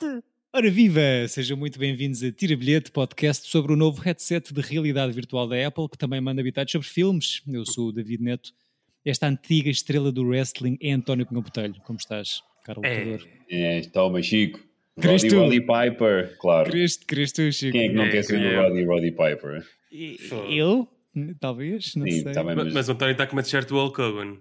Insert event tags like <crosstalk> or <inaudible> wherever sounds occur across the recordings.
bilhete! Ora viva! Sejam muito bem-vindos a Tira Bilhete, podcast sobre o novo headset de realidade virtual da Apple, que também manda habitados sobre filmes. Eu sou o David Neto. Esta antiga estrela do wrestling é António Pinhão Botelho. Como estás, caro lutador? É, toma, Chico. Roddy, tu? Roddy Piper, claro. Cristo, Cristo, Chico. Quem é que não É, quer ser o é? Roddy, Roddy Piper? E- Eu? Talvez, não Sim, sei. bem, Mas, mas, mas o António está com uma t-shirt do Hulk Hogan.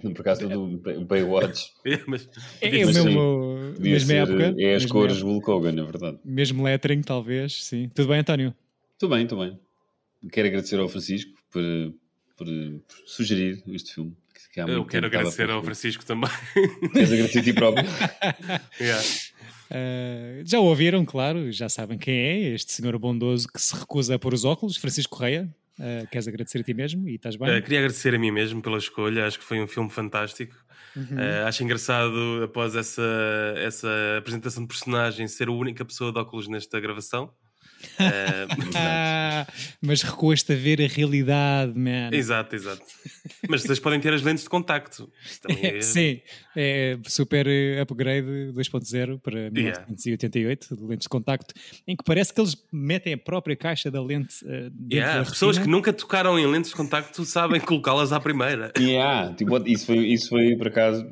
<laughs> por acaso do Bay- Baywatch, <laughs> É, mas, É, é Mas sim, mesmo, podia mesma ser, época. é as cores época. Hulk Hogan, é verdade. Mesmo lettering, talvez, sim. Tudo bem, António? Tudo bem, tudo bem. Quero agradecer ao Francisco por, por, por sugerir este filme. que eu quero agradecer ao. Francisco também. <laughs> Queres agradecer a ti próprio? Yeah. Uh, já o ouviram, claro, já sabem quem é, este senhor bondoso que se recusa a pôr os óculos, Francisco Correia. Uh, queres agradecer a ti mesmo e estás bem? Uh, queria agradecer a mim mesmo pela escolha, acho que foi um filme fantástico. Uhum. Uh, acho engraçado, após essa, essa apresentação de personagem, ser a única pessoa de óculos nesta gravação. Uh, Ah, mas recuaste a ver a realidade, man. exato, exato. Mas vocês podem ter as lentes de contacto. Também é- Sim, é super upgrade 2.0 para 1988, de lentes de contacto, em que parece que eles metem a própria caixa da lente uh, dentro Yeah, da pessoas que nunca tocaram em lentes de contacto sabem colocá-las à primeira. Yeah, tipo, isso, foi, isso foi, por acaso,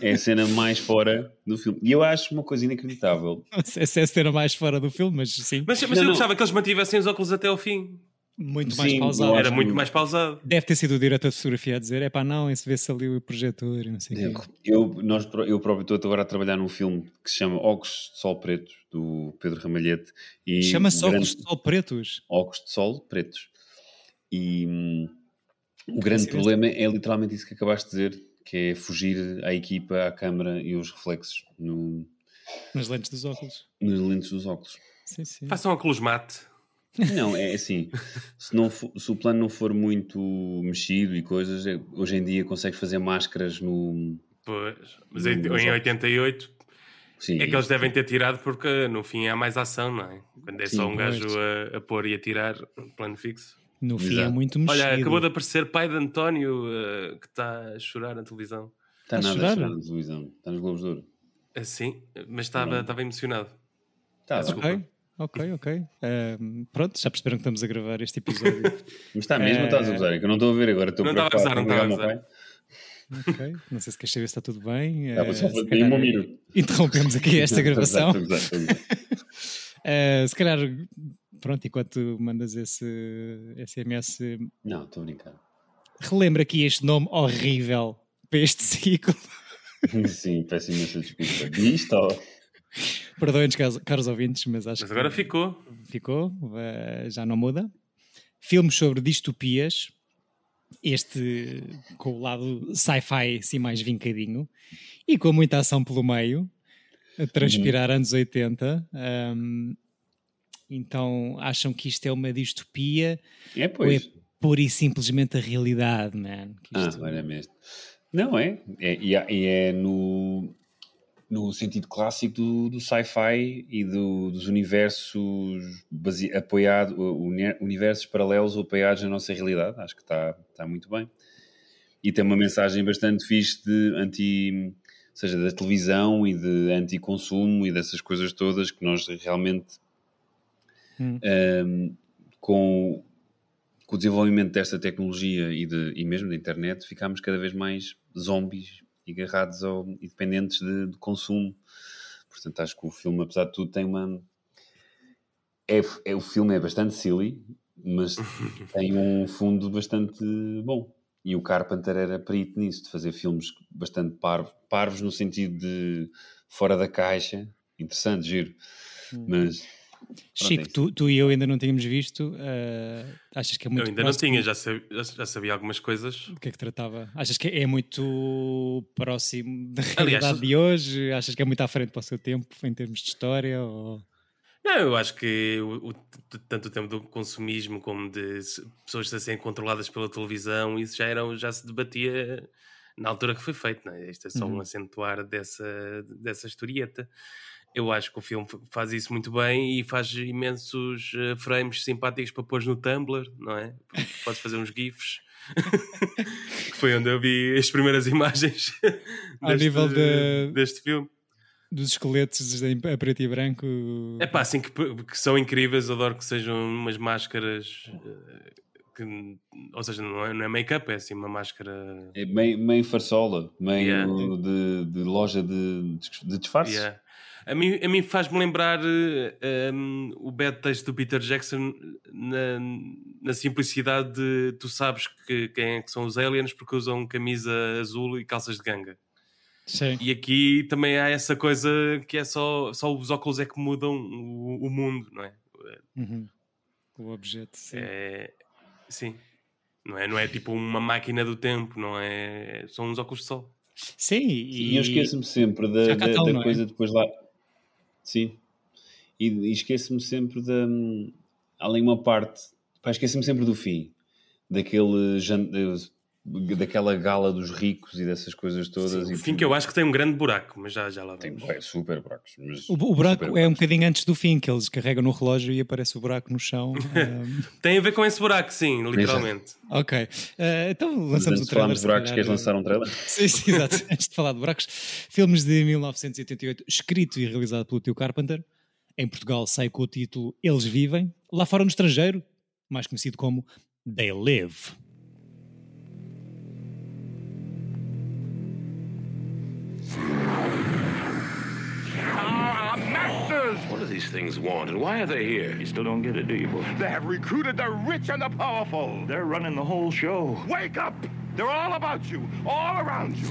é a cena mais fora do filme. E eu acho uma coisa inacreditável. Não sei se é cena mais fora do filme, mas sim, Mas, mas Não, eu não. gostava que eles mantivessem os óculos até ao fim. muito mais Sim, pausado. eu Era muito mais pausado. Deve ter sido o diretor de fotografia a dizer: é pá, não, esse vê-se ali o projetor e não sei o quê. Eu, nós, eu próprio estou agora a trabalhar num filme que se chama Óculos de Sol Pretos, do Pedro Ramalhete. e Chama-se o óculos grande- de sol pretos. Óculos de Sol Pretos. E hum, o grande problema é literalmente isso que acabaste de dizer, que é fugir à equipa, à câmara e aos reflexos no, Nas lentes dos óculos. nos lentes dos óculos. Sim, sim. Façam óculos mate. Não, é assim, se, não fo- se o plano não for muito mexido e coisas, é- hoje em dia consegues fazer máscaras no... Pois, mas Hum, em, em óculos. 88 Sim, é que eles devem ter tirado porque no fim há mais ação, não é? Quando é Sim, só um gajo a, a pôr e a tirar, um plano fixo. No fim é Exato. muito mexido. Olha, acabou de aparecer pai de António eh, que está a chorar na televisão. Está Está a nada chorar? a chorar na televisão, está nos Globos de Ouro. Assim, mas estava estava emocionado. Está, Desculpa. Ok, ok, ok. Ahm, pronto, já perceberam que estamos a gravar este episódio. <laughs> Mas está mesmo estás a gozar? É que eu não estou a ver agora. Estou Não estava a gozar, não estava a meu ok. Não sei se queres saber se está tudo bem. Estava Eh, só a se fazer calhar um minuto. Interrompemos aqui <laughs> esta gravação. Estou a gozar, Eh, se calhar, pronto, enquanto mandas esse SMS, Não, estou a brincar. relembra aqui este nome horrível para este <laughs> ciclo. Sim, peço imensa desculpa. Disto ou... Perdoem-nos, caros, caros ouvintes, mas acho Mas que agora ficou. ficou, eh, já não muda. Filmes sobre distopias, este com o lado sci-fi assim mais vincadinho e com muita ação pelo meio, a transpirar anos 80. ahm, então acham que isto é uma distopia É, ou pois. é pura e simplesmente a realidade, man? Que Ah, isto- olha mesmo. Não, é. é e, e é no, no sentido clássico do, do sci-fi e do- dos universos base, apoiado, uni- universos paralelos apoiados na nossa realidade. Acho que está está muito bem. E tem uma mensagem bastante fixe de anti... Ou seja, da televisão e de anti-consumo e dessas coisas todas que nós realmente Hum. um, com, com o desenvolvimento desta tecnologia e, de, e mesmo da internet, ficámos cada vez mais zombies e agarrados ao, e dependentes de, de consumo. Portanto, acho que o filme, apesar de tudo, tem uma. É, é, o filme é bastante silly, mas <laughs> tem um fundo bastante bom. E o Carpenter era perito nisso, de fazer filmes bastante parvos, parvos no sentido de fora da caixa, interessante, giro. Mas Chico, é tu, tu e eu ainda não tínhamos visto. eh, achas que é muito eu ainda não próximo? tinha, já sabia, já, sabia algumas coisas. O que é que tratava? Achas que é muito próximo da Aliás, realidade de hoje? Achas que é muito à frente para o seu tempo em termos de história? Ou... Não, eu acho que o, o- tanto o tempo do consumismo como de pessoas a serem controladas pela televisão, isso já, era, já se debatia na altura que foi feito, não é? Isto é só Uhum. um acentuar dessa, dessa historieta. Eu acho que o filme faz isso muito bem e faz imensos eh, frames simpáticos para pôr no Tumblr, não é? Podes fazer uns GIFs. <laughs> que foi onde eu vi as primeiras <laughs> imagens Ao nível de- deste filme. Dos esqueletos em a preto e branco. É pá, assim que, que são incríveis, adoro que sejam umas máscaras. eh, Que, ou seja, não é, não é make-up, é assim uma máscara. É meio, meio farsola, meio Yeah. de, de loja de, de disfarces. Yeah. A mim, a mim faz-me lembrar eh, um, o bad taste do Peter Jackson na, na simplicidade de tu sabes que, quem é que são os aliens porque usam camisa azul e calças de ganga. Sim. E aqui também há essa coisa que é só, só os óculos é que mudam o, o mundo, não é? Uhum. O objeto, sim. É, sim. Não é, não é tipo uma máquina do tempo, não é? São uns óculos de sol. Sim, E, e, eu esqueço-me sempre da, da, estão, da é? coisa depois lá. Sim. E, e esqueço-me sempre da. Além uma parte. Pá, esqueço-me sempre do fim. Daquele. Daquela gala dos ricos e dessas coisas todas. e Enfim, que eu acho que tem um grande buraco, mas já, já lá Tem vamos. bué, super buracos. Mas o, o buraco é um bocadinho antes do fim, que eles carregam no relógio e aparece o buraco no chão. Ahm, <laughs> Tem a ver com esse buraco, sim, literalmente. ok. Ah, então lançamos antes o trailer. falarmos de buracos, queres lançar um trailer? <laughs> Sim, sim, exato. Antes de falar de buracos, filmes de 1988, escrito e realizado pelo Tio Carpenter. Em Portugal sai com o título Eles Vivem. Lá fora no estrangeiro, mais conhecido como They Live. What do these things want, and why are they here? You still don't get it, do you, boy? They have recruited the rich and the powerful. They're running the whole show. Wake up! They're all about you, all around you.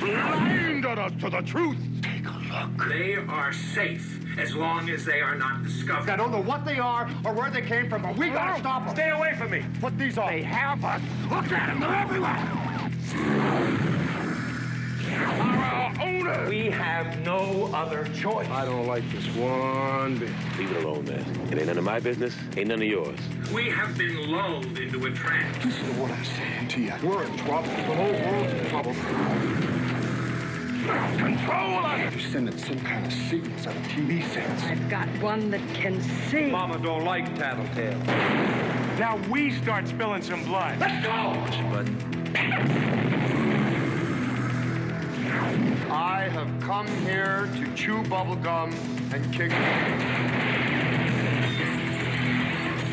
Blinded us to the truth. Take a look. They are safe as long as they are not discovered. I don't know what they are or where they came from, but we gotta stop them. Stay away from me. Put these on. They have us. Look at them. They're everywhere. Are our owners. We have no other choice. I don't like this one bit. Leave it alone, man. It ain't none of my business. Ain't none of yours. We have been lulled into a trance. Listen to what I'm saying to you. We're in trouble. The whole world's in trouble. Control us! You're sending some kind of signals on of TV sets. I've got one that can see. Mama don't like tattletale. Now we start spilling some blood. Let's go! I have come here to chew bubblegum and kick.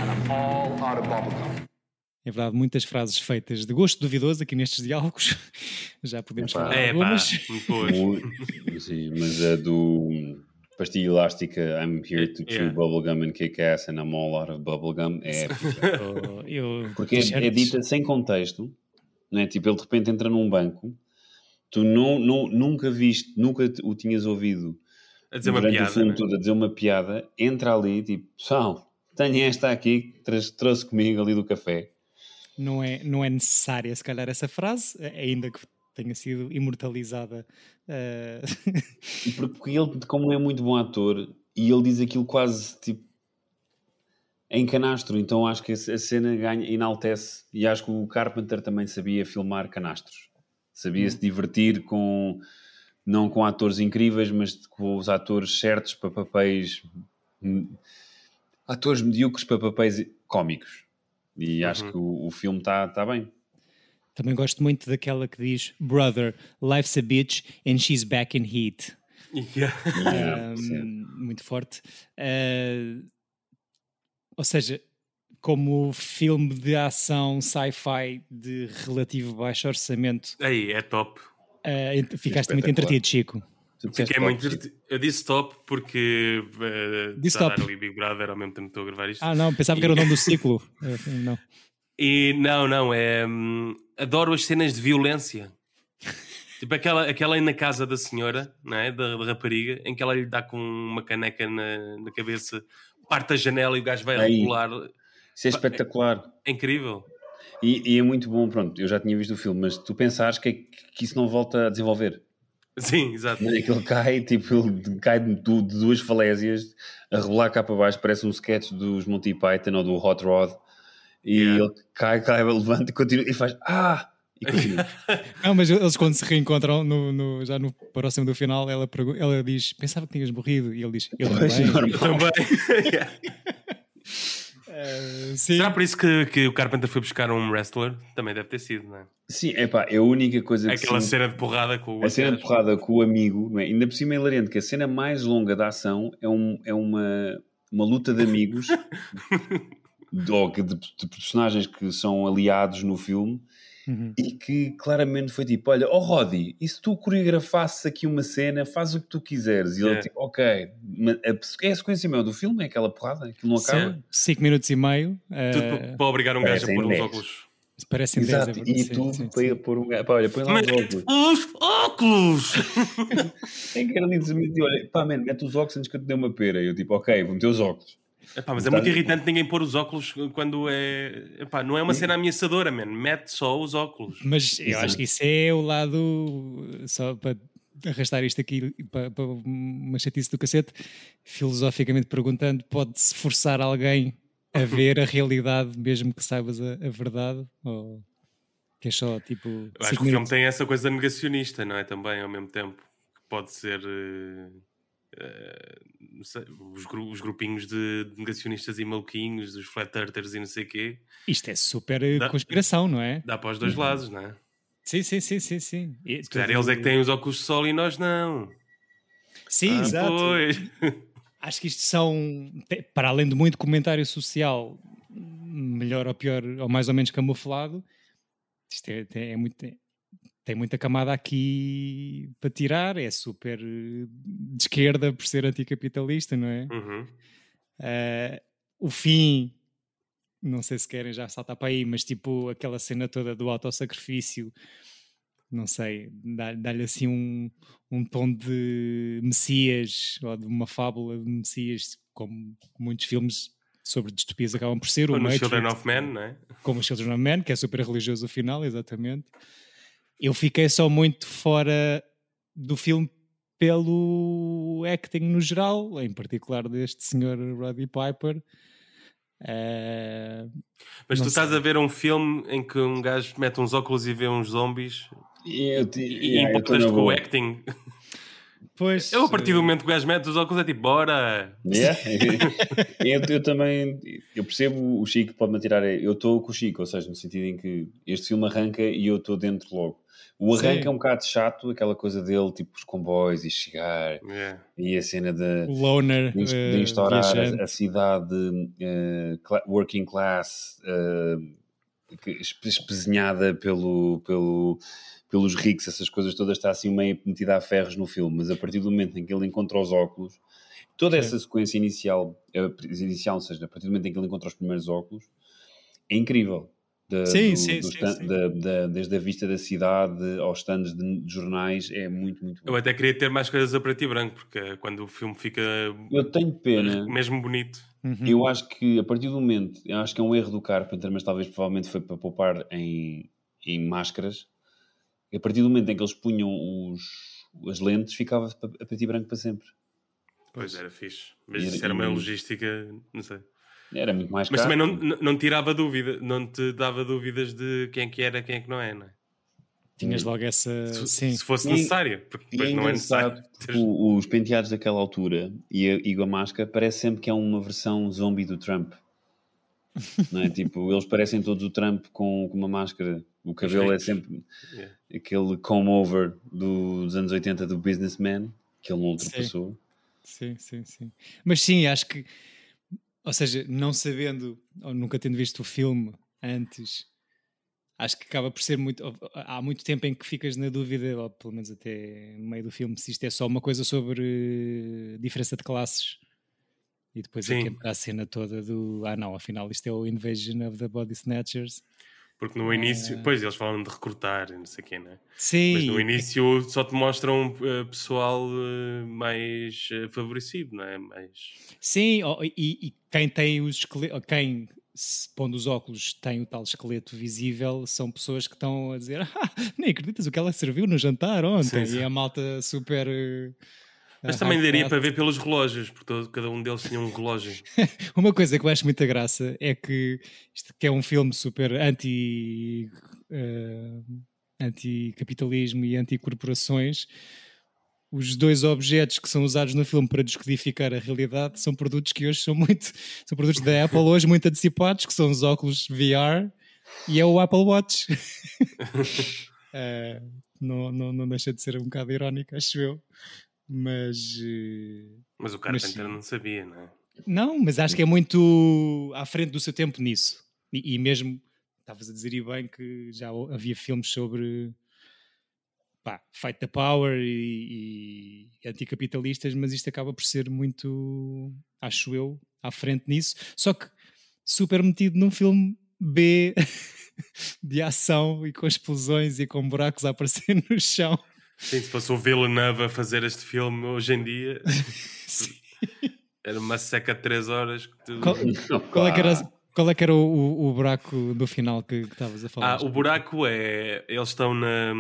And I'm all out of bubblegum. É verdade, muitas frases feitas de gosto duvidoso aqui nestes diálogos. <laughs> Já podemos Epá. falar de É pá, sim, mas a do pastilha elástica, I'm here to chew Yeah. bubblegum and kick ass and I'm all out of bubblegum, é <laughs> Oh, eu- porque é, é dita sem contexto, não é? Tipo, ele de repente entra num banco, tu não, não, nunca viste, nunca o tinhas ouvido A dizer uma durante piada. o filme né? todo a dizer uma piada, entra ali, tipo, pessoal, tenho esta aqui, que trouxe, comigo ali do café. não é, não é necessária, se calhar, essa frase, ainda que tenha sido imortalizada. E Porque ele, como é muito bom ator, e ele diz aquilo quase tipo em canastro, então acho que a a cena ganha, enaltece. E acho que o Carpenter também sabia filmar canastros, sabia se divertir com não com atores incríveis, mas com os atores certos para papéis atores medíocres para papéis cómicos. E acho que o, o filme está tá bem. também gosto muito daquela que diz: Brother, life's a bitch and she's back in heat. Yeah. Yeah, Um, muito forte. Uh, ou seja, como filme de ação sci-fi de relativo baixo orçamento, Aí, é top. uh, ficaste muito entretido, Chico. Fiquei muito divertido. Eu disse top porque uh, Disse top. ali Big Brother ao mesmo tempo que estou a gravar isto. Ah, não, pensava que era o nome do <laughs> ciclo. Uh, não. E não, não, é. hum, adoro as cenas de violência. tipo aquela, aquela aí na casa da senhora, não é? Da, da rapariga, em que ela lhe dá com uma caneca na, na cabeça, parte a janela e o gajo vai Aí. regular. Isso é espetacular. É incrível. E, e é muito bom, pronto, eu já tinha visto o filme, mas tu pensares que, que isso não volta a desenvolver. Sim, exato. É que ele cai, tipo, ele cai de, de duas falésias a rebolar cá para baixo, parece um sketch dos Monty Python ou do Hot Rod. E Yeah. ele cai, cai, levanta e continua e faz Ah! E continua. <laughs> Não, mas eles quando se reencontram no, no- já no próximo do final, ela, ela diz: Pensava que tinhas morrido. E ele diz: Eu também. normal. Também. <laughs> <laughs> Eh, sim. Será por isso que, que o Carpenter foi buscar um wrestler? Também deve ter sido, não é? Sim, é pá, é a única coisa que Aquela sim, cena de porrada com o A cena de porrada com o amigo, não é? ainda por cima é hilariante que a cena mais longa da ação é, um, é uma, uma luta de amigos <laughs> de, de, de personagens que são aliados no filme Uhum. e que claramente foi tipo: Olha, oh Roddy, e se tu coreografasses aqui uma cena, faz o que tu quiseres. E ele Yeah. tipo: Ok, mas a, é a sequência mesmo do filme, é aquela porrada, aquilo não acaba. Sim. Cinco minutos e meio. eh, Tudo para, para obrigar um gajo a pôr uns óculos. parecem 10 Exato, é verdade. e Sim, tudo sim, para sim. pôr um gajo. Pá, olha, põe lá os óculos. Os óculos! <laughs> É que era dizer olha, pá, man, mete os óculos antes que eu te dê uma pera. E eu tipo: Ok, vou meter os óculos. Epá, mas é muito irritante ninguém pôr os óculos quando é. Epá, não é uma cena ameaçadora, man. Mete só os óculos. Mas eu acho que isso é o lado, só para arrastar isto aqui para, para uma chatice do cacete, filosoficamente perguntando, pode-se forçar alguém a ver a realidade mesmo que saibas a, a verdade? Ou que é só tipo. Eu acho que o filme tem essa coisa negacionista, não é? Também, ao mesmo tempo. Que pode ser. eh, não sei, os, gru- os grupinhos de negacionistas e maluquinhos, os flat earthers e não sei o quê. Isto é super eh, Dá- conspiração, não é? Dá para os dois lados, não é? Sim, sim, sim, sim. sim. E Se calhar eles é que têm os óculos de sol e nós não. Sim, Ah, exato. Pois. <laughs> Acho que isto são, para além de muito comentário social, melhor ou pior, ou mais ou menos camuflado, isto é, é- é muito, tem muita camada aqui para tirar, é super eh, de esquerda por ser anticapitalista, não é? Uhum. Eh, o fim, não sei se querem já saltar para aí, mas tipo aquela cena toda do autossacrifício, não sei, dá- dá-lhe assim um, um tom de Messias ou de uma fábula de Messias, como muitos filmes sobre distopias acabam por ser. Ou o Children of Men, não é? como o Children of Man, que é super religioso o final, exatamente. Eu fiquei só muito fora do filme pelo acting no geral, em particular deste senhor Roddy Piper. Eh, Mas tu estás sei. a ver um filme em que um gajo mete uns óculos e vê uns zombies E eu, te, e yeah, na com o boa. acting. <laughs> pois, Eu, a partir do momento que o gajo mete os óculos, é tipo, bora! Yeah. <laughs> eu, eu também eu percebo o Chico pode-me tirar. Eu estou com o Chico, ou seja, no sentido em que este filme arranca e eu estou dentro logo. O arranque Sim. é um bocado chato, aquela coisa dele, tipo os comboios e chegar Yeah. e a cena de, o loner de, inst- eh, de instaurar viajante. a, a cidade eh, cla- working class eh, que- espe- espezinhada pelo, pelo, pelos ricos, essas coisas todas, está assim meio metida a ferros no filme, mas a partir do momento em que ele encontra os óculos, toda Sim. essa sequência inicial, eh, inicial, ou seja, a partir do momento em que ele encontra os primeiros óculos, é incrível. Da- Sim, do- sim, do sim, stand- sim. da- da- desde a vista da cidade aos stands de, de jornais, é muito, muito Eu bom. até queria ter mais coisas a preto e branco, porque quando o filme fica Eu tenho pena. <laughs> mesmo bonito. Uhum. Eu acho que a partir do momento, eu acho que é um erro do Carpenter, mas talvez provavelmente foi para poupar em, em máscaras. A partir do momento em que eles punham os, as lentes, ficava a preto e branco para sempre. Pois era fixe. Mas E- isso era uma e- logística, não sei. Era muito mais Mas caro. também não, não, tirava dúvida, não te dava dúvidas de quem é que era, quem é que não é, não é? Tinhas logo essa. Se, sim. se fosse E- necessário, porque E depois é não é necessário. teres- <laughs> tipo, os penteados daquela altura e a, e a máscara parece sempre que é uma versão zombie do Trump. <laughs> Não é? Tipo, eles parecem todos o Trump com, com uma máscara. O cabelo é sempre Yeah. aquele comb over dos anos 80 do Businessman, que ele não ultrapassou. Sim, sim, sim. Mas sim, acho que, ou seja, não sabendo ou nunca tendo visto o filme antes, acho que acaba por ser muito. Há muito tempo em que ficas na dúvida, ou pelo menos até no meio do filme, se isto é só uma coisa sobre diferença de classes. E depois é Sim. que entra a cena toda do. Ah, não, afinal isto é o Invasion of the Body Snatchers. Porque no início, pois eles falam de recrutar não sei o quê, não é? Sim. Mas no início só te mostram eh, pessoal eh, mais eh, favorecido, não é? Mais... Sim, e, e quem tem os quem pondo os óculos tem o tal esqueleto visível, são pessoas que estão a dizer <laughs> ah, nem acreditas o que ela serviu no jantar ontem. Sim, sim. E a malta super. Mas também daria para ver pelos relógios, porque todo- cada um deles tinha um relógio. <laughs> Uma coisa que eu acho muita graça é que isto que é um filme super anti. eh, anti-capitalismo e anti-corporações. os dois objetos que são usados no filme para descodificar a realidade são produtos que hoje são muito são produtos da Apple hoje muito antecipados que são os óculos VR e é o Apple Watch <laughs> <laughs> Eh, não, não, não deixa de ser um bocado irónico acho eu mas eh, Mas o Mas Carpenter sim. não sabia, não é? não, mas acho que é muito à frente do seu tempo nisso. E, e mesmo, estavas a dizer e bem que já havia filmes sobre pá, Fight the Power e, e anticapitalistas, mas isto acaba por ser muito, acho eu, à frente nisso. Só que super metido num filme B <laughs> de ação e com explosões e com buracos a aparecer <laughs> no chão. Sim, se fosse o Villeneuve a fazer este filme hoje em dia, <laughs> era uma seca de 3 horas. Que tu... Qual, qual é que era, qual é, que era o, o- o buraco do final que estavas a falar? Ah, o buraco é. Eles estão, na,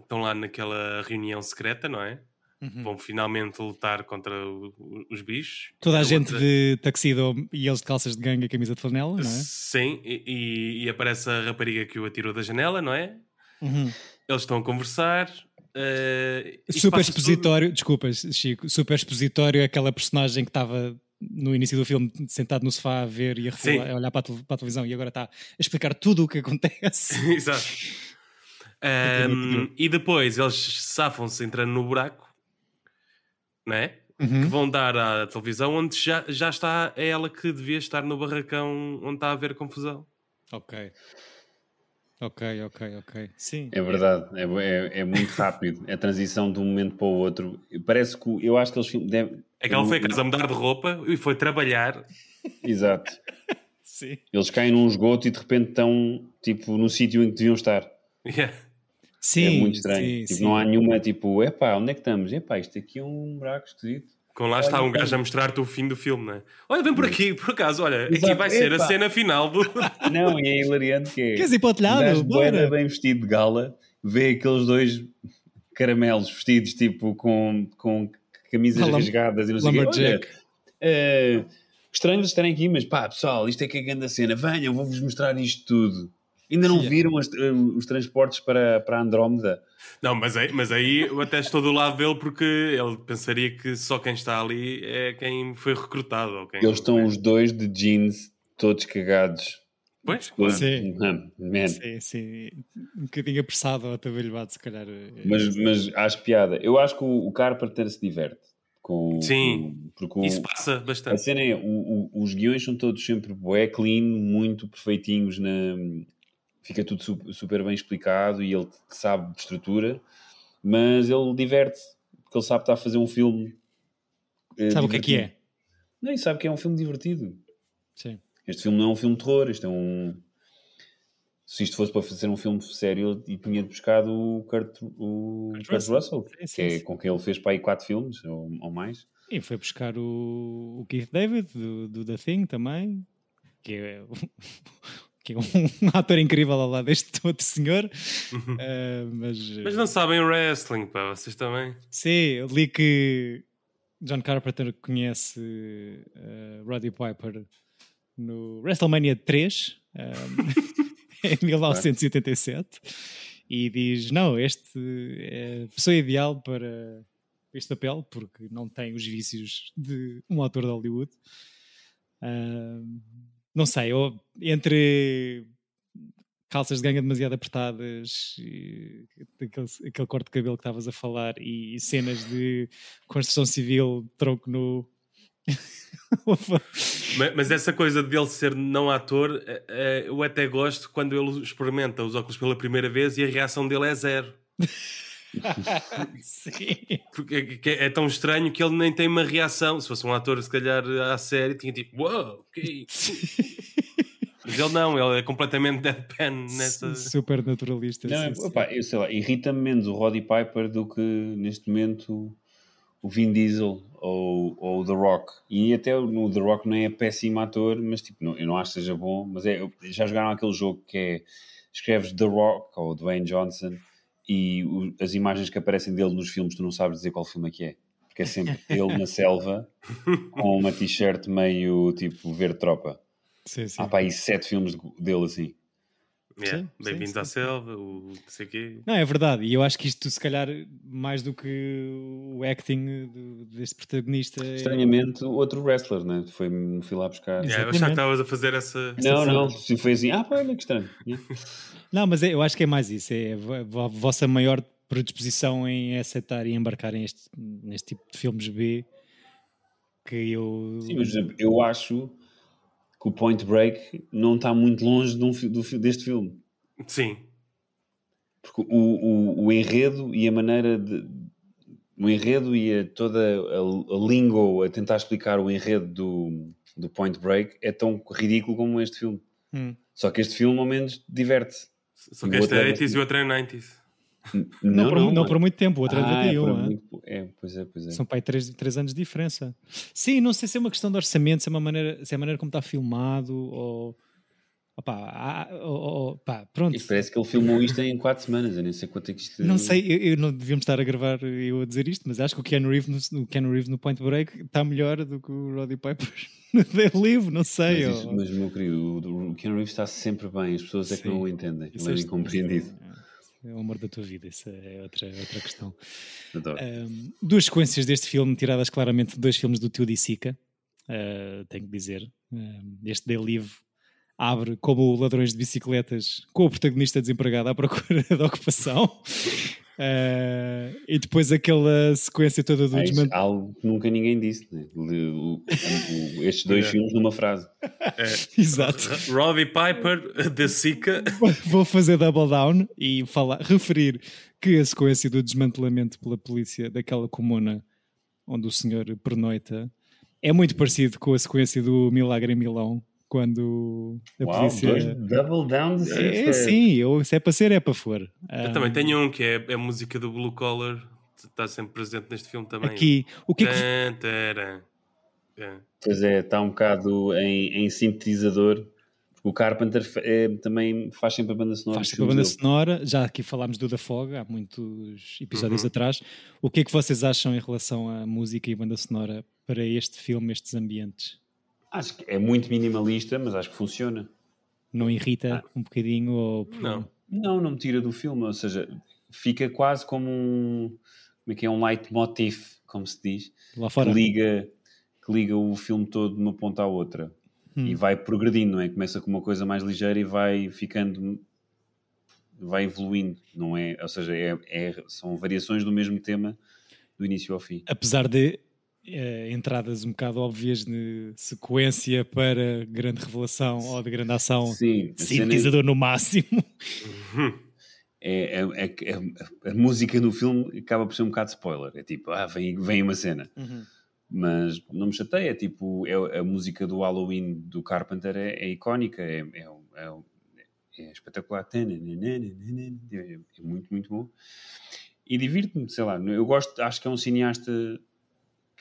estão lá naquela reunião secreta, não é? Uhum. Vão finalmente lutar contra o- o- os bichos. Toda a A gente outra- de taxido e eles de calças de gangue e camisa de flanela, não é? Sim, e, e- e aparece a rapariga que o atirou da janela, não é? Uhum. Eles estão a conversar. Isto Super passa tudo- expositório, desculpas, Chico, super expositório, aquela personagem que estava no início do filme sentado no sofá a ver e a, a olhar para a, televisão e agora está a explicar tudo o que acontece. <laughs> Exato. Ahm, e depois eles safam-se entrando no buraco, não é? Que Uhum. vão dar à televisão onde já, já está é ela que devia estar no barracão onde está a haver confusão. Ok. Ok, ok, ok. Sim. É verdade, é, é, é muito rápido. A transição de um momento para o outro. Parece que eu acho que eles devem. É que ela foi a casa a mudar de roupa e foi trabalhar. Exato. <laughs> Sim. Eles caem num esgoto e de repente estão tipo no sítio em que deviam estar. Yeah. Sim, é muito estranho. sim, tipo, sim. não há nenhuma tipo, epá, onde é que estamos? Epá, isto aqui é um buraco esquisito. Com lá está Olha, um gajo a mostrar-te o fim do filme, não é? Olha, vem por aqui, por acaso, olha, aqui Exato. vai ser a cena final do. <laughs> Não, e é hilariante que é. Queres ir para o um telhado? Bora! bem vestido de gala, vê aqueles dois caramelos vestidos tipo com, com camisas lam- rasgadas e não sei o quê. Eh, estranho estarem aqui, mas pá, pessoal, isto é que é grande a cena. Venham, vou-vos mostrar isto tudo. Ainda não Sim. viram as- eh, os transportes para, para Andrómeda? Não, mas aí, mas aí eu até estou do lado dele porque ele pensaria que só quem está ali é quem foi recrutado. Ou quem... Eles estão os dois de jeans, todos cagados. Pois, claro. Sim. Hum, man. Sim, sim. Um bocadinho apressado ou atabalhoado, se calhar. eh, Mas, mas acho piada. Eu acho que o, o Carpenter se diverte. Com, Sim. com- porque o- Isso passa A bastante. cena é, o- o- os guiões são todos sempre bué, clean, muito perfeitinhos, na, fica tudo su- super bem explicado e ele sabe de estrutura, mas ele diverte-se, porque ele sabe que está a fazer um filme. eh, Sabe o que é que divertido. é? Não, e sabe que é um filme divertido. Sim. Este filme não é um filme de terror, isto é um... Se isto fosse para fazer um filme sério, e tinha buscado o Kurt, o Kurt Kurt Russell. Russell, Sim, sim, que é com quem ele fez para aí quatro filmes, ou, ou mais. E foi buscar o, o Keith David do, do The Thing também, que é, que é <laughs> um ator incrível ao lado deste <laughs> outro senhor. Eh, mas, Mas não sabem wrestling, pá, vocês também. Sim, eu li que John Carpenter conhece eh, Roddy Piper no WrestleMania 3 eh, <laughs> em 1987 e diz: Não, este é a pessoa ideal para este papel porque não tem os vícios de um ator de Hollywood. Ah, não sei, eu, entre calças de ganga demasiado apertadas, e aquele, aquele corte de cabelo que estavas a falar e, cenas de construção civil, tronco nu. <laughs> Ma- Mas essa coisa de ele ser não ator, eh, eh, eu até gosto quando ele experimenta os óculos pela primeira vez e a reação dele é zero. <laughs> <laughs> Sim. Porque é, que é tão estranho que ele nem tem uma reação. Se fosse um ator, se calhar, à série, tinha tipo, uau, é isso?" <laughs> Mas ele não, ele é completamente deadpan nessa. Super naturalista. Não, sim, opá, eu sei lá, irrita-me menos o Roddy Piper do que neste momento o Vin Diesel ou, ou o The Rock. E até no The Rock não é péssimo ator, mas tipo, não, eu não acho que seja bom. Mas é, já jogaram aquele jogo que é escreves The Rock ou Dwayne Johnson e o- as imagens que aparecem dele nos filmes tu não sabes dizer qual filme é que é. Porque é sempre <laughs> ele na selva com uma t-shirt meio tipo verde tropa. Sim, sim. Há para aí sete filmes de- dele assim. Yeah. Sim, Bem-vindos à selva, o não sei quê. Não, é verdade. E eu acho que isto, se calhar, mais do que o acting do- deste protagonista. é- Estranhamente, outro wrestler, né? Foi, fui lá buscar. Yeah, eu Exatamente. achava que estavas a fazer essa. Não, não, se foi assim, ah, pá, olha que estranho. Yeah. <laughs> Não, mas é- eu acho que é mais isso. É a vo- a vossa maior predisposição em aceitar e embarcar neste, neste tipo de filmes B que eu. Sim, mas eu acho que o Point Break não está muito longe de um do deste filme. Sim. Porque o, o, o enredo e a maneira de. O enredo e a, toda a, a lingo a tentar explicar o enredo do, do Point Break é tão ridículo como este filme. Hum. Só que este filme, ao menos, diverte. Só que este é é 80s e o outro é 90s. Não, por, não mano. por muito tempo, o outro é Ah, é, 91. por hã? muito- é, pois é, pois é. São para aí 3, anos de diferença. Sim, não sei se é uma questão de orçamento, se é, uma maneira, se é a maneira como está filmado ou. Pá, pronto. E parece que ele filmou isto em 4 semanas. Eu nem sei quanto é que isto. Não sei, eu, eu não devíamos estar a gravar eu a dizer isto, mas acho que o Keanu Reeves no, o Keanu Reeves no Point Break está melhor do que o Roddy Piper <laughs> no The Live, não sei. Mas, isto- ou- mas, meu querido, o, o Keanu Reeves está sempre bem. As pessoas é que Sim. não o entendem. Ele é é- incompreendido. É o amor da tua vida, isso é outra, outra questão. Adoro. Um, duas sequências deste filme, tiradas claramente de dois filmes do tio Disica, uh, tenho que dizer. Um, este Day Live abre como ladrões de bicicletas com o protagonista desempregado à procura <laughs> de ocupação. Uh, e depois aquela sequência toda do Ah, isso- desmant- algo que nunca ninguém disse. Né? O- o- o- estes dois Yeah. filmes numa frase. <laughs> Exato. Robbie Piper, da Sika. <laughs> Vou fazer double down e falar, referir que a sequência do desmantelamento pela polícia daquela comuna onde o senhor pernoita é muito parecido com a sequência do Milagre em Milão, quando a Uau, polícia. dois double down de É, sim, eu, se é para ser, é para for. Eu Ah, também tenho um que é, é a música do Blue Collar, está sempre presente neste filme também. Aqui, o que é que. Tan, taran. É. Pois é, está um bocado em, em sintetizador. Porque o Carpenter é, também faz sempre a banda sonora. Faz tipo a banda dele. sonora, já aqui falámos do Da Fog há muitos episódios Uhum. atrás. O que é que vocês acham em relação à música e banda sonora para este filme, estes ambientes? Acho que é muito minimalista, mas acho que funciona. Não irrita um bocadinho? Ou... Não. Não, não me tira do filme. Ou seja, fica quase como um. Como é que é? Um leitmotiv, como se diz. Lá Que fora. liga, que liga o filme todo de uma ponta à outra. Hum. E vai progredindo, não é? Começa com uma coisa mais ligeira e vai ficando. Vai evoluindo, não é? Ou seja, é, é- são variações do mesmo tema do início ao fim. Apesar de eh, entradas um bocado óbvias de sequência para grande revelação ou de grande ação, Sim, é- sintetizador no máximo. <laughs> é, é- é a, música no filme acaba por ser um bocado spoiler. É tipo, ah, vem, vem uma cena. Mas não me chateia. Tipo, é, a música do Halloween do Carpenter é, é icónica, é, é, é, é espetacular. É, é muito, muito bom. E divirto-me, sei lá. Eu gosto, acho que é um cineasta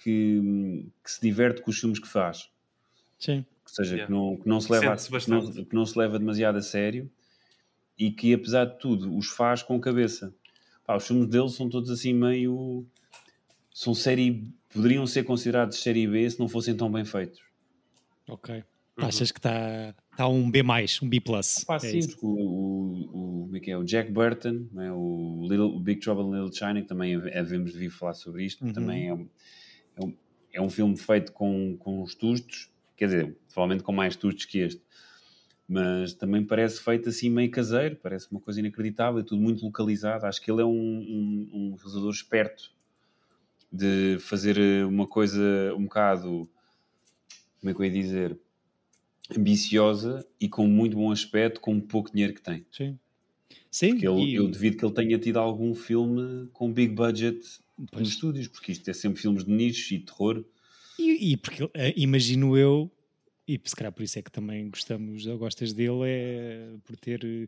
que, que se diverte com os filmes que faz. Sim. Ou seja, Yeah. que, não, que, não se leva, Sente-se que, não, que não se leva demasiado a sério e que, apesar de tudo, os faz com cabeça. Pá, os filmes dele são todos assim meio. São série. Poderiam ser considerados série B se não fossem tão bem feitos. Ok. Achas que está tá um B, um B. Pá, é sim, isso? porque o, o, o, como é que é? o Jack Burton, é? o, Little, o Big Trouble in Little China, que também havemos de vir falar sobre isto, Uhum. também é, um- é, um, é um filme feito com, com tustos, quer dizer, provavelmente com mais tustos que este, mas também parece feito assim meio caseiro, parece uma coisa inacreditável, é tudo muito localizado. Acho que ele é um, um, um realizador esperto de fazer eh, uma coisa um bocado, como é que eu ia dizer, ambiciosa e com muito bom aspecto, com pouco dinheiro que tem. Sim. Sim, Porque ele, e- eu devido que ele tenha tido algum filme com big budget Pois. nos estúdios, porque isto é sempre filmes de nicho e terror. E, e porque eh, imagino eu, e se calhar por isso é que também gostamos ou gostas dele, é por ter eh,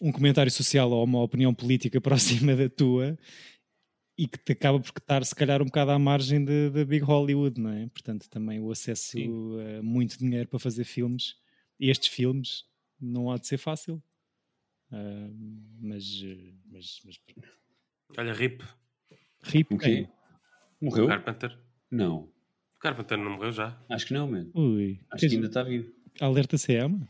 um comentário social ou uma opinião política <laughs> próxima da tua e que te acaba por estar se calhar um bocado à margem da Big Hollywood, não é? Portanto, também o acesso Sim. a muito dinheiro para fazer filmes, estes filmes, não há de ser fácil. Ah, mas, mas, mas Olha, Rip, RIP O quê? Morreu? Carpenter. Não, Carpenter não morreu já. acho que não, mano. Ui, Acho que ainda está vivo. alerta CM?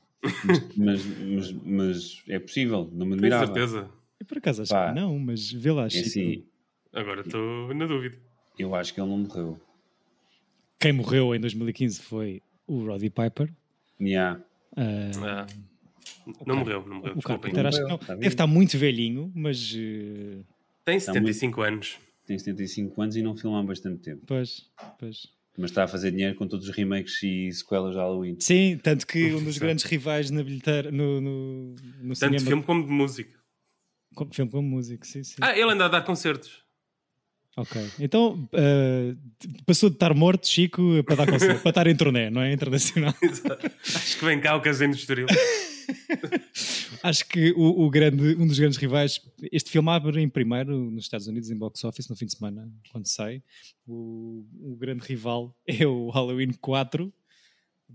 mas, mas, mas é possível, não me Tenho admirava. certeza. Eu por acaso acho Pá. que não, mas vê lá, É Chico. assim, Agora estou na dúvida. eu acho que ele não morreu. Quem morreu em 2015 foi o Roddy Piper. Yeah. Ah, Ah, não morreu, não morreu. o. Carpenter acho que não. tá Deve estar muito velhinho, mas eh, Tem Está 75 anos. Tem 75 anos e não filma há bastante tempo. pois, pois. Mas está a fazer dinheiro com todos os remakes e sequelas de Halloween. Sim, tanto que um dos grandes rivais na bilheteira, no, no, no Tanto cinema. de filme como de música. Com- filme como músico, sim, sim. Ah, ele anda a dar concertos. Ok. Então eh, passou de estar morto, Chico, para dar conselho, para estar em turnê, não é? Internacional. <laughs> Acho que vem cá o casino de Estoril. <laughs> Acho que o, o grande, um dos grandes rivais, este filme abre em primeiro nos Estados Unidos, em box office, no fim de semana, quando sai. O, o grande rival é o Halloween 4,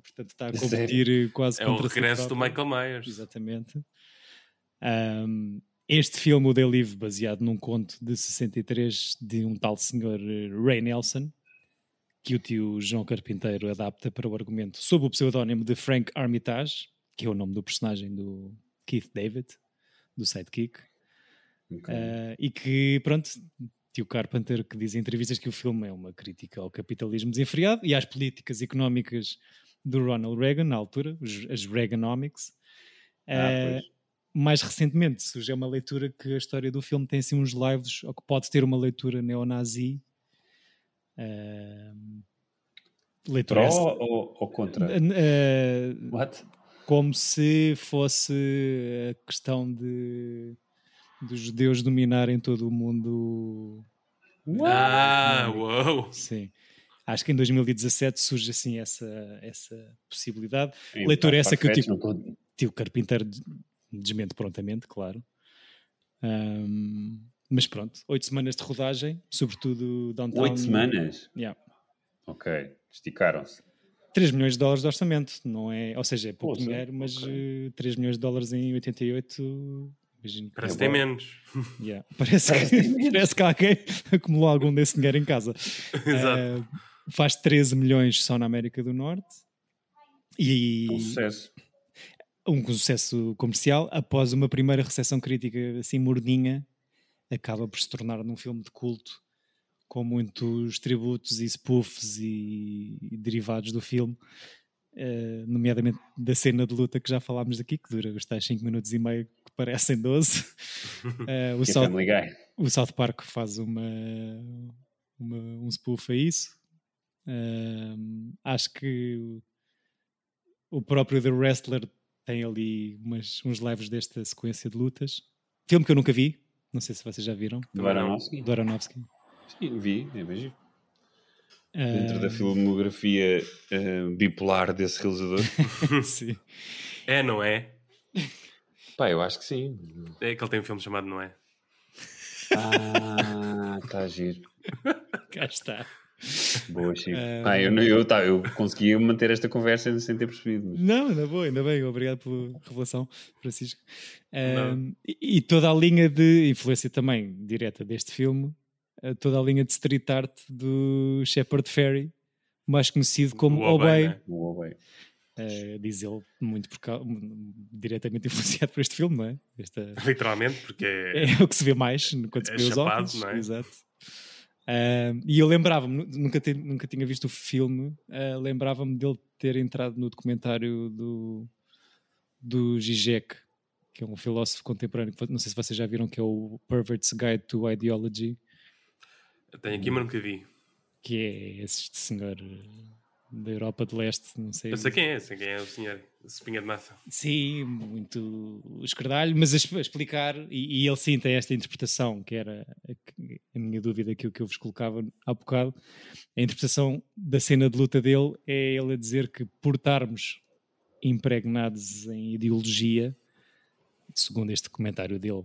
portanto está a Sério? competir quase É o contra si regresso do. Michael Myers. Exatamente. Um, este filme, o The Live, baseado num conto de 63 de um tal senhor eh, Ray Nelson, que o tio João Carpinteiro adapta para o argumento sob o pseudónimo de Frank Armitage, que é o nome do personagem do Keith David, do Sidekick, Ok. Uh, e que, pronto, tio Carpenter que diz em entrevistas que o filme é uma crítica ao capitalismo desenfreado e às políticas económicas do Ronald Reagan, na altura, as Reaganomics. Ah, Uh, mais recentemente surge uma leitura que a história do filme tem assim uns lives, ou que pode ter uma leitura neonazi. Uh, leitura Pró essa- ou, ou contra? Uh, What? como se fosse a questão de dos judeus dominarem todo o mundo. Ah, uou! Sim. Acho que em 2017 surge assim essa, essa possibilidade. É, Leitura tá essa que o tipo, tio Carpinteiro desmente prontamente, claro. Ahm, mas pronto, oito semanas de rodagem, sobretudo downtown. Oito semanas? Yeah. Ok, esticaram-se. 3 milhões de dólares de orçamento, não é? Ou seja, é pouco Poxa, dinheiro, mas ok. eh, 3 milhões de dólares em 88, imagino que Parece é que tem bom. menos. <laughs> Yeah. Parece, que, parece que alguém <laughs> acumulou algum desse dinheiro em casa. <laughs> Exato. Eh, faz 13 milhões só na América do Norte e Um sucesso. Um sucesso comercial após uma primeira recepção crítica assim morninha acaba por se tornar num filme de culto com muitos tributos e spoofs e, e derivados do filme eh, nomeadamente da cena de luta que já falámos aqui que dura os tais 5 minutos e meio que parecem 12 <laughs> Eh, o, South, o South Park faz uma, uma- um spoof a isso. Ahm, acho que o próprio The Wrestler tem ali umas, uns leves desta sequência de lutas. Filme que eu nunca vi, não sei se vocês já viram, Do. Aronofsky? do Aronofsky. Sim, vi, é bem giro. Dentro Ah, da filmografia eh, bipolar desse realizador. <laughs> sim. É, não é? Pá, eu acho que sim. É que ele tem um filme chamado Não é? Ah, está giro. Cá está. Boa, Chico. Ah. Pá, eu, não- eu, tá, eu conseguia manter esta conversa sem ter percebido. mas- Não, ainda boa, ainda bem, obrigado pela revelação, Francisco. Um, e, e toda a linha de influência também direta deste filme, eh, toda a linha de street art do Shepard Fairey, mais conhecido como O Obey, né? O. Eh, diz ele muito por cau- diretamente <laughs> influenciado por este filme, não é? Esta, Literalmente, porque é. é o que se vê mais quando se É vê os chapado, óculos. não é? Exato. Um, e eu lembrava-me, nu- nunca, nunca tinha visto o filme, uh, lembrava-me dele ter entrado no documentário do, do Zizek, que é um filósofo contemporâneo, não sei se vocês já viram, que é o Pervert's Guide to Ideology, Eu tenho aqui, mas nunca vi. que é esse senhor uh, da Europa de Leste, não sei. Eu sei quem é, sei quem é o senhor. Espinha de massa. Sim, muito escardalho, mas a, explicar, e, e ele sim tem esta interpretação, que era a, a minha dúvida que, que eu vos colocava há bocado. A interpretação da cena de luta dele é ele a dizer que por estarmos impregnados em ideologia, segundo este comentário dele,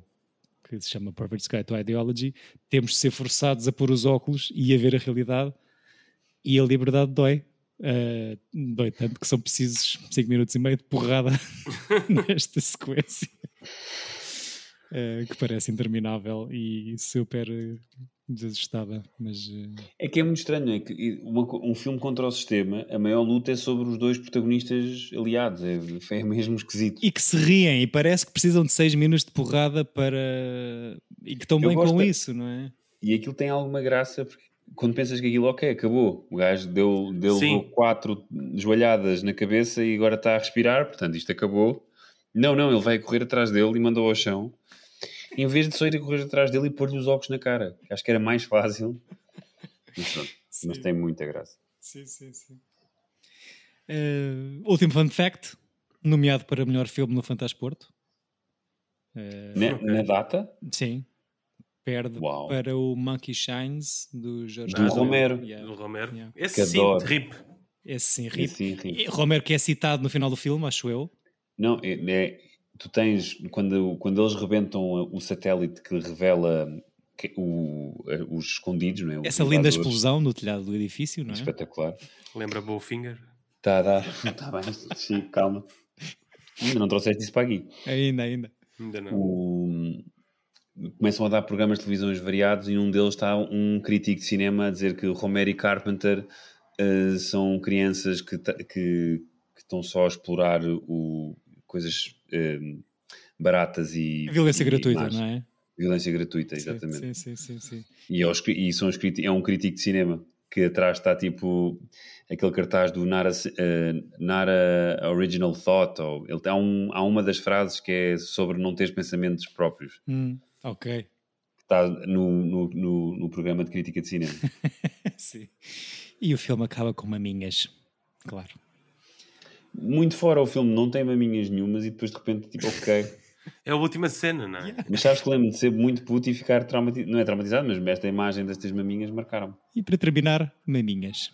que se chama Perfect Guide to Ideology, temos de ser forçados a pôr os óculos e a ver a realidade, e a liberdade dói. Uh, dói tanto que são precisos 5 minutos e meio de porrada <laughs> nesta sequência. eh, que parece interminável e super eh, desajustada. Mas eh, É que é muito estranho, é que uma um filme contra o sistema, a maior luta é sobre os dois protagonistas aliados, é, é mesmo esquisito. e que se riem e parece que precisam de 6 minutos de porrada para. e que estão Eu bem com da- isso, não é? E aquilo tem alguma graça, porque quando pensas que aquilo, ok, acabou, o gajo deu, deu levou quatro joelhadas na cabeça e agora está a respirar, portanto isto acabou. Não, não, ele vai correr atrás dele e mandou ao chão, em vez de só ir a correr atrás dele e pôr-lhe os óculos na cara. Acho que era mais fácil. Mas, pronto, mas tem muita graça. Sim, sim, sim. Eh, último fun fact: nomeado para melhor filme no Fantasporto. Eh, Na, Ok. na data, sim. Perde Uau. para o Monkey Shines do Jorge Do Romero. Yeah. Do Romero. Yeah. Esse sim, rip. Esse sim, rip. Sim, sim. E Romero que é citado no final do filme, acho eu. Não, é, é- tu tens, quando, quando eles rebentam o satélite que revela que- o- os escondidos, não é? Essa linda explosão no telhado do edifício, não é? Espetacular. Lembra Bowfinger? Está a dar. Está <laughs> bem, Chico, calma. Ainda não trouxeste isso para aqui. Ainda, ainda. Ainda não. O- Começam a dar programas de televisões variados e num deles está um crítico de cinema a dizer que Romero e Carpenter eh, são crianças que, que, que estão só a explorar o, coisas eh, baratas e. Violência e gratuita, más. não é? Violência gratuita, exatamente. Sim, sim, sim, sim. E, é, os e são os é um crítico de cinema que atrás está tipo aquele cartaz do Nara, eh, Nara Original Thought. Ou, ele, há, um, há uma das frases que é sobre não teres pensamentos próprios. Hum, ok. que Está no, no, no, no programa de crítica de cinema. <laughs> sim. E o filme acaba com maminhas. Claro. Muito fora o filme, não tem maminhas nenhumas e depois de repente, tipo, ok. <laughs> É a última cena, não é? Mas sabes que lembro de ser muito puto e ficar traumatizado. Não é traumatizado, mas esta imagem destas maminhas marcaram-me. E para terminar, maminhas.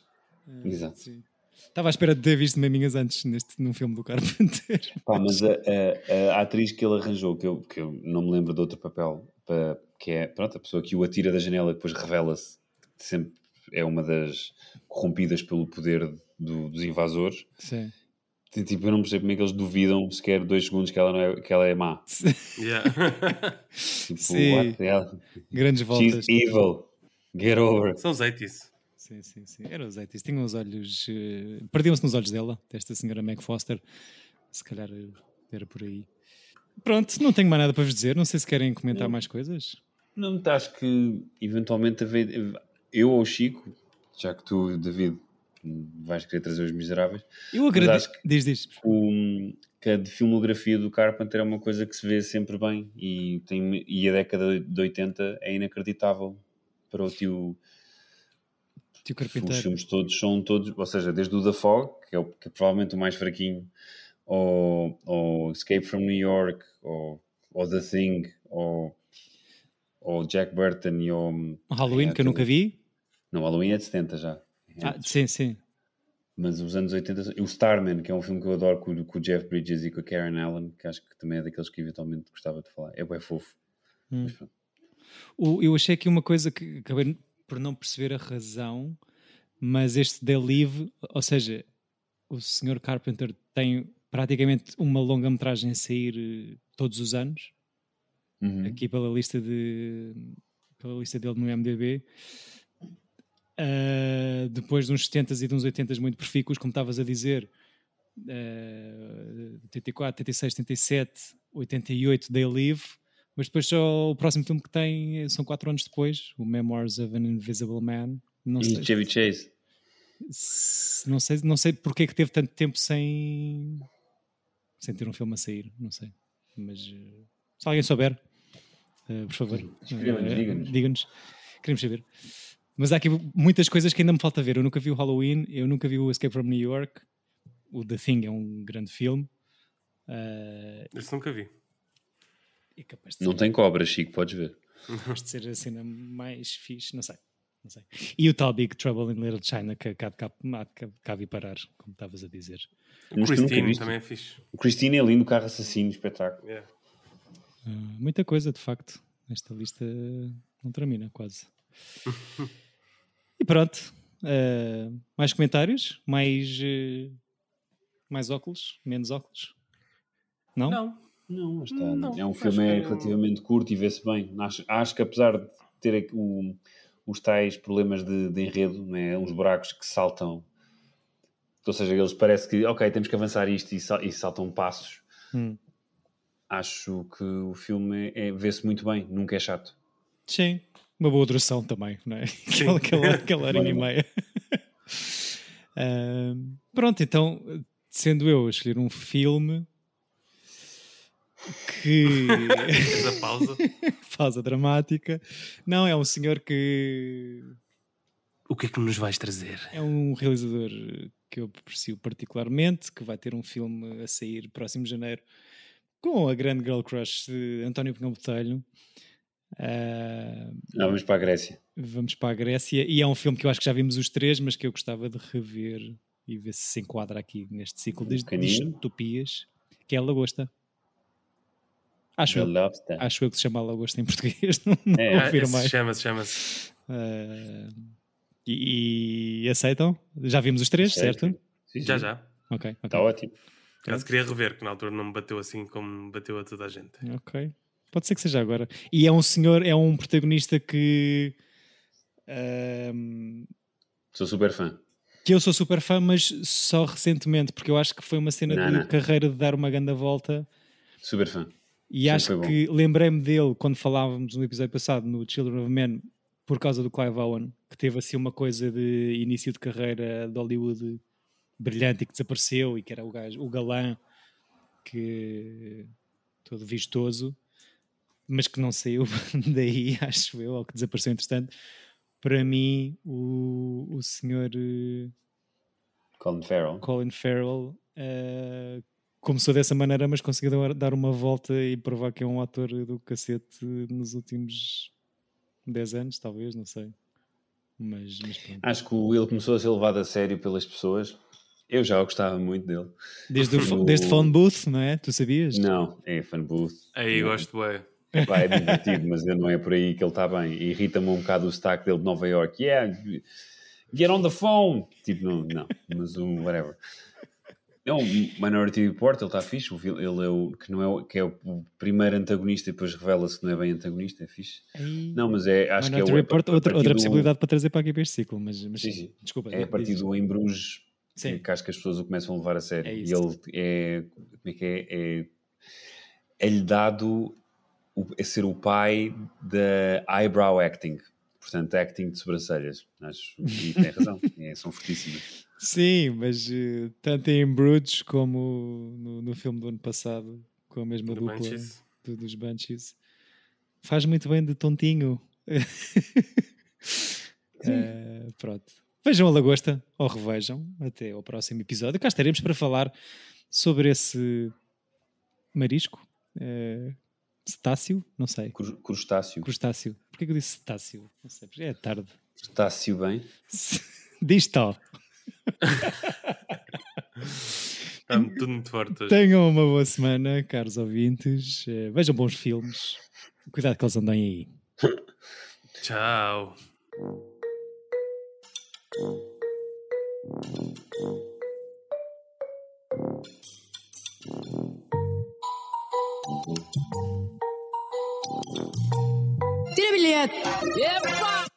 Exato. Sim. Estava à espera de ter visto maminhas antes neste, num filme do Carpenter. Pá, mas a, a- a atriz que ele arranjou, que eu, que eu não me lembro de outro papel, pa- que é pronto, a pessoa que o atira da janela e depois revela-se, que sempre é uma das corrompidas pelo poder do- dos invasores. Sim. Tipo, eu não percebo como é que eles duvidam sequer dois segundos que ela, não é, que ela é má. Yeah. <laughs> Tipo, Sim. what? Grandes She's voltas. evil. Get over. São os 80s. Sim, sim, sim. Era os 80 Tinham os olhos. eh, Perdiam-se nos olhos dela, desta senhora Meg Foster. Se calhar eh, era por aí. Pronto, não tenho mais nada para vos dizer. Não sei se querem comentar mais coisas. Não, acho que eventualmente eu ou o Chico, já que tu, David, vais querer trazer os miseráveis, Eu agradeço. Diz, diz. o, que a de filmografia do Carpenter é uma coisa que se vê sempre bem e, tem, e a década de 80 é inacreditável para o tio. Tio Os Carpinteiro. filmes todos são todos, ou seja, desde o The Fog, que é, o, que é provavelmente o mais fraquinho, ou, ou Escape from New York, ou, ou The Thing, ou, ou Jack Burton e o. Halloween, é, que eu nunca vi. Não, Halloween é de 70 já. Ah, sim, sim. Mas os anos 80, e o Starman, que é um filme que eu adoro com, o- com o Jeff Bridges e com a Karen Allen, que acho que também é daqueles que eventualmente gostava de falar. É bem fofo. Hum. Mas. O- eu achei aqui uma coisa que acabei por não perceber a razão, mas este The Live, ou seja, o Sr. Carpenter tem praticamente uma longa-metragem a sair eh, todos os anos, Uhum. aqui pela lista de pela lista dele no MDB. Ah, depois de uns 70 e de uns 80 muito profícuos, como estavas a dizer, ah, 84, 86, 87, 88, They Live, mas depois só o próximo filme que tem eh, são quatro anos depois, o Memoirs of an Invisible Man. Não E sei, Chevy Chase. se- não sei, não sei porque é que teve tanto tempo sem, sem ter um filme a sair, não sei. Mas eh, se alguém souber, eh, por favor, diga-nos. diga-nos. Queremos saber. Mas há aqui muitas coisas que ainda me falta ver. Eu nunca vi o Halloween, eu nunca vi o Escape from New York. O The Thing é um grande filme. Eh, Esse nunca vi. É capaz de Não ser, tem cobra, Chico, podes ver. capaz de ser a cena mais fixe, não sei. Não sei. E o tal Big Trouble in Little China que cá de cá, cá- parar, como estavas a dizer. O Christine também é fixe. O Christine é lindo, o carro assassino, espetáculo. Yeah. Uh, muita coisa, de facto. Esta lista não termina, quase. <laughs> e pronto. Uh, mais comentários? Mais, uh, mais óculos? Menos óculos? Não? Não. Não, está. Não, é um filme é é- relativamente curto e vê-se bem. Acho, acho que apesar de ter o- os tais problemas de, de enredo, né? uns buracos que saltam, ou seja, eles parece que, ok, temos que avançar isto e, sal- e saltam passos. Hum. Acho que o filme é, vê-se muito bem, nunca é chato. Sim, uma boa duração também, não é? <laughs> Aquela, aquela, aquela <laughs> horinha e meia. <laughs> Ahm, pronto, então, sendo eu a escolher um filme que. <laughs> Fez a pausa. <laughs> pausa dramática. Não, é um senhor que. O que é que nos vais trazer? É um realizador que eu aprecio particularmente, que vai ter um filme a sair próximo de janeiro com a grande girl crush de António Pinhão Botelho. Não, vamos para a Grécia. vamos para a Grécia e é um filme que eu acho que já vimos os três, mas que eu gostava de rever e ver se se enquadra aqui neste ciclo de pequenino. distopias, que é a Lagosta. Acho, The eu, Lobster. acho eu que se chama Lagosta em português, <laughs> não, não É, mais. Chama-se, chama-se. Ah, e, e aceitam? Já vimos os três, Certo. certo? Sim, sim. Já, já. Ok, ok. Está ótimo. Caso queria rever, que na altura não me bateu assim como bateu a toda a gente. Ok. Pode ser que seja agora. E é um senhor, é um protagonista que. ahm, Sou super fã. que eu sou super fã, mas só recentemente, porque eu acho que foi uma cena Não, de não. carreira de dar uma grande volta. Super fã. E Sim, acho que lembrei-me dele quando falávamos no episódio passado, no Children of Men, por causa do Clive Owen, que teve assim uma coisa de início de carreira de Hollywood brilhante e que desapareceu e que era o, gajo, o galã que todo vistoso, mas que não saiu <laughs> daí, acho eu, ou que desapareceu entretanto. Para mim, o, o senhor eh, Colin Farrell. Colin Farrell eh, começou dessa maneira, mas conseguiu dar- uma volta e provar que é um ator do cacete nos últimos 10 anos, talvez, não sei. Mas, mas pronto. Acho que o Will começou a ser levado a sério pelas pessoas. Eu já gostava muito dele. Desde, o, No- desde Phone Booth, não é? Tu sabias? Não, é fan booth. Aí Não. gosto, ué. Epá, é divertido, mas não é por aí que ele está bem. Irrita-me um bocado o sotaque dele de Nova York. Yeah, get on the phone. Tipo, não, não mas um, whatever. É um Minority Report, ele está fixe. O Ele é o que, não é, o- que é o primeiro antagonista e depois revela-se que não é bem antagonista. É fixe. Ei. Não, mas é, acho que é Minority o, Report, a- a outra, outra do- possibilidade para trazer para aqui para este ciclo, mas, mas Sim, sim, desculpa. É a partir diz. do Em Bruges Sim. que acho que as pessoas o começam a levar a sério. É e ele é. Como é que é? É- É-lhe dado o- a ser o pai da eyebrow acting. Portanto, acting de sobrancelhas. Acho, e tem razão. <laughs> É, são fortíssimas. Sim, mas eh, tanto em Bruges como no, no filme do ano passado, com a mesma Do dupla Banshees. do- dos Banshees, faz muito bem de tontinho. <laughs> Eh, pronto. Vejam a Lagosta, ou revejam, até ao próximo episódio. Cá estaremos para falar sobre esse marisco. eh, cetáceo? Não sei. Cru- Crustáceo. Crustáceo. Porquê que eu disse cetáceo? Não sei, porque é tarde. Crustáceo bem. <laughs> Diz tal. Está tudo muito forte hoje. Tenham uma boa semana, caros ouvintes. Eh, vejam bons filmes. Cuidado que eles andem aí. Tchau. Tira bilhete! Epa!